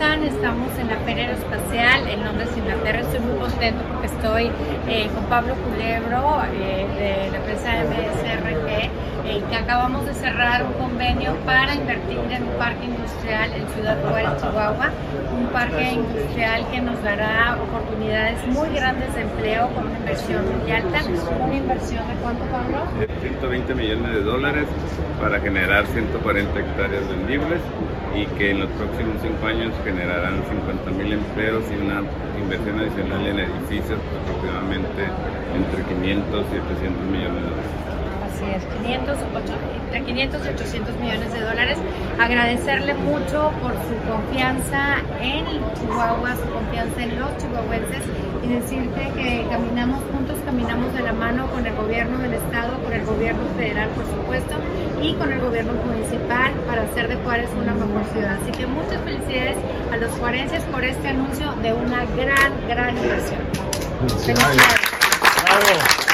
Estamos en la Feria Aeroespacial en Londres, Inglaterra. Estoy muy contento porque estoy eh, con Pablo Culebro eh, de la empresa MSRG eh, que acabamos de cerrar un convenio para invertir en un parque industrial en Ciudad Juárez, Chihuahua. Un parque industrial que nos dará oportunidades muy grandes de empleo con una inversión muy alta. ¿Una inversión de cuánto, Pablo? 120 millones de dólares para generar 140 hectáreas vendibles y que en los próximos cinco años generarán 50 mil empleos y una inversión adicional en edificios aproximadamente entre 500 y 700 millones de dólares. Así es, 500, entre 500 y 800 millones de dólares. Agradecerle mucho por su confianza en Chihuahua, su confianza en los chihuahuenses y decirte que caminamos juntos, caminamos de la mano con el gobierno del estado, con el gobierno federal, por supuesto, y con el gobierno municipal para hacer de Juárez una mejor ciudad. Así que muchas felicidades a los juarenses por este anuncio de una gran, gran inversión. Felicidades. Bravo.